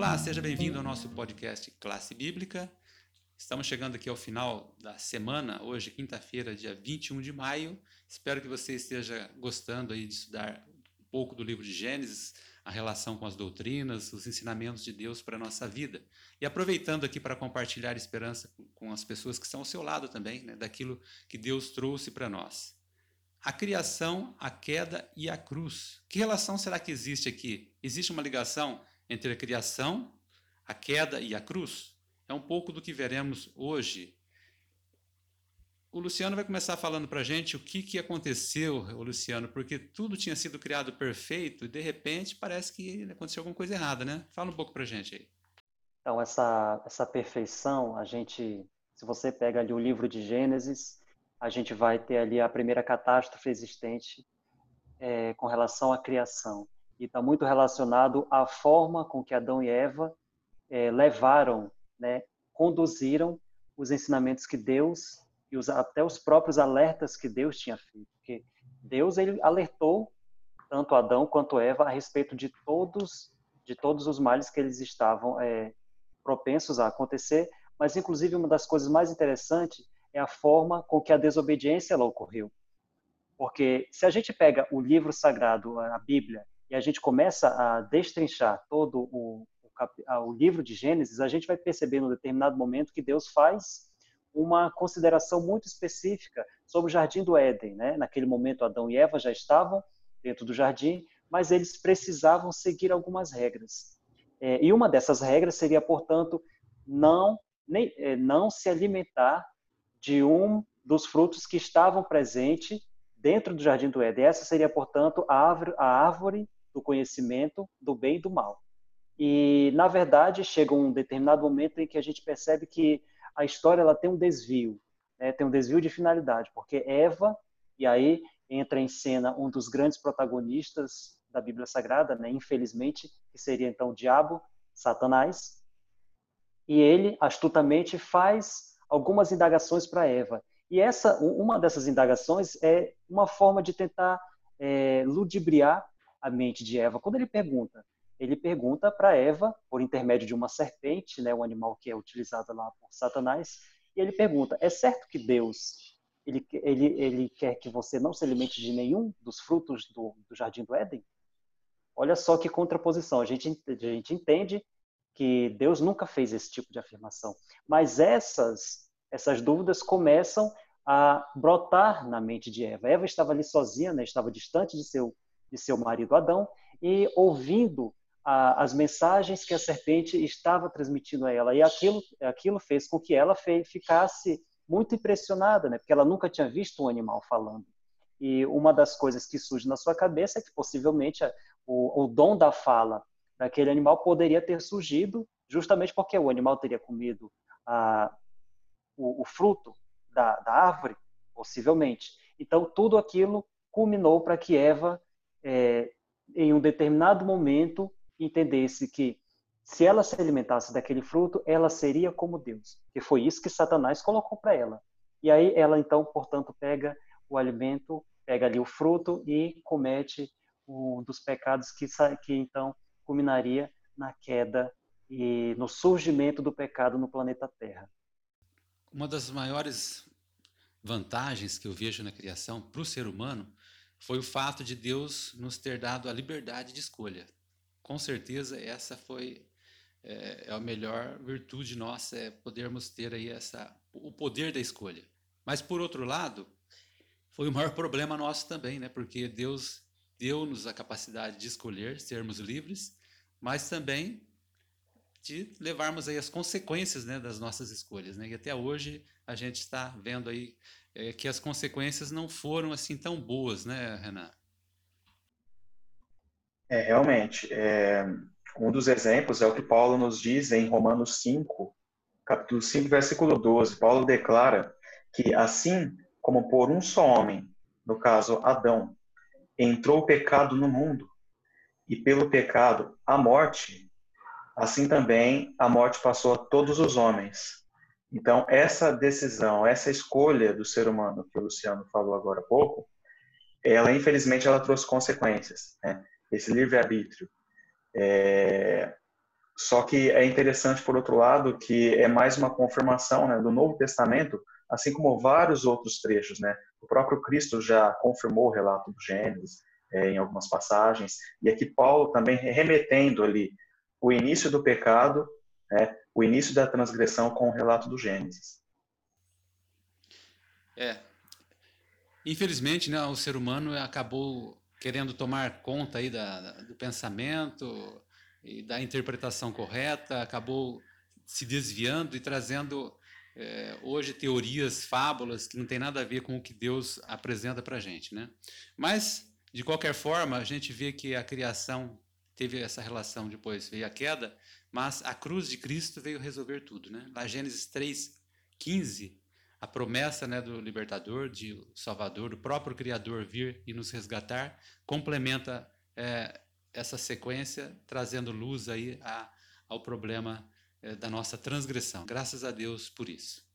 Olá, seja bem-vindo ao nosso podcast Classe Bíblica. Estamos chegando aqui ao final da semana, hoje, quinta-feira, dia 21 de maio. Espero que você esteja gostando aí de estudar um pouco do livro de Gênesis, a relação com as doutrinas, os ensinamentos de Deus para a nossa vida. E aproveitando aqui para compartilhar esperança com as pessoas que estão ao seu lado também, né, daquilo que Deus trouxe para nós. A criação, a queda e a cruz. Que relação será que existe aqui? Existe uma ligação entre a criação, a queda e a cruz? É um pouco do que veremos hoje. O Luciano vai começar falando para a gente o que, que aconteceu, Luciano, porque tudo tinha sido criado perfeito e de repente parece que aconteceu alguma coisa errada, né? Fala um pouco para a gente aí. Então, essa, essa perfeição, a gente, se você pega ali o livro de Gênesis, a gente vai ter ali a primeira catástrofe existente é, com relação à criação. E está muito relacionado à forma com que Adão e Eva é, levaram, né, conduziram os ensinamentos que Deus e os, até os próprios alertas que Deus tinha feito. Porque Deus ele alertou tanto Adão quanto Eva a respeito de todos de todos os males que eles estavam é, propensos a acontecer, mas inclusive uma das coisas mais interessantes é a forma com que a desobediência ela ocorreu. Porque se a gente pega o livro sagrado, a Bíblia, e a gente começa a destrinchar todo o, o, o livro de Gênesis, a gente vai perceber num determinado momento que Deus faz uma consideração muito específica sobre o jardim do Éden. Né? Naquele momento, Adão e Eva já estavam dentro do jardim, mas eles precisavam seguir algumas regras. É, e uma dessas regras seria, portanto, não, nem, é, não se alimentar de um dos frutos que estavam presentes dentro do jardim do Éden. Essa seria, portanto, a árvore, a árvore do conhecimento do bem e do mal. E, na verdade, chega um determinado momento em que a gente percebe que a história ela tem um desvio, né? tem um desvio de finalidade, porque Eva, e aí entra em cena um dos grandes protagonistas da Bíblia Sagrada, né? infelizmente, que seria então o diabo, Satanás, e ele astutamente faz algumas indagações para Eva. E essa, uma dessas indagações é uma forma de tentar é, ludibriar a mente de Eva. Quando ele pergunta, ele pergunta para Eva, por intermédio de uma serpente, né, o animal que é utilizado lá por Satanás, e ele pergunta: é certo que Deus ele, ele, ele quer que você não se alimente de nenhum dos frutos do, do jardim do Éden? Olha só que contraposição. A gente, a gente entende que Deus nunca fez esse tipo de afirmação, mas essas essas dúvidas começam a brotar na mente de Eva. Eva estava ali sozinha, né, estava distante de seu de seu marido Adão e ouvindo a, as mensagens que a serpente estava transmitindo a ela. E aquilo, aquilo fez com que ela fez, ficasse muito impressionada, né? porque ela nunca tinha visto um animal falando. E uma das coisas que surge na sua cabeça é que possivelmente o, o dom da fala daquele animal poderia ter surgido justamente porque o animal teria comido a, o, o, fruto da, da árvore, possivelmente. Então, tudo aquilo culminou para que Eva, é, em um determinado momento, entendesse que se ela se alimentasse daquele fruto, ela seria como Deus. E foi isso que Satanás colocou para ela. E aí ela então, portanto, pega o alimento, pega ali o fruto e comete um dos pecados que, que então culminaria na queda e no surgimento do pecado no planeta Terra. Uma das maiores vantagens que eu vejo na criação para o ser humano foi o fato de Deus nos ter dado a liberdade de escolha com certeza essa foi é, é, a melhor virtude nossa, é podermos ter aí essa, o poder da escolha. Mas, por outro lado, foi o maior problema nosso também, né? porque Deus deu-nos a capacidade de escolher, sermos livres, mas também de levarmos aí as consequências né, das nossas escolhas. Né? E até hoje a gente está vendo aí é, que as consequências não foram assim tão boas, né, Renan? É, realmente. É, um dos exemplos é o que Paulo nos diz em Romanos 5, capítulo 5, versículo 12. Paulo declara que assim como por um só homem, no caso Adão, entrou o pecado no mundo, e pelo pecado a morte, assim também a morte passou a todos os homens. Então, essa decisão, essa escolha do ser humano, que o Luciano falou agora há pouco, ela, infelizmente, ela trouxe consequências. Né? esse livre-arbítrio. É, Só que é interessante, por outro lado, que é mais uma confirmação né, do Novo Testamento, assim como vários outros trechos. Né? O próprio Cristo já confirmou o relato do Gênesis é, em algumas passagens, e aqui Paulo também remetendo ali o início do pecado, né, o início da transgressão com o relato do Gênesis. É. Infelizmente, né, o ser humano acabou querendo tomar conta aí da, do pensamento, e da interpretação correta, acabou se desviando e trazendo é, hoje teorias, fábulas que não tem nada a ver com o que Deus apresenta para a gente, né? Mas de qualquer forma a gente vê que a criação teve essa relação depois veio a queda, mas a cruz de Cristo veio resolver tudo, né? Lá Gênesis 3:15 a promessa né, do libertador, de Salvador, do próprio Criador vir e nos resgatar, complementa é, essa sequência trazendo luz aí a, ao problema é, da nossa transgressão. Graças a Deus por isso.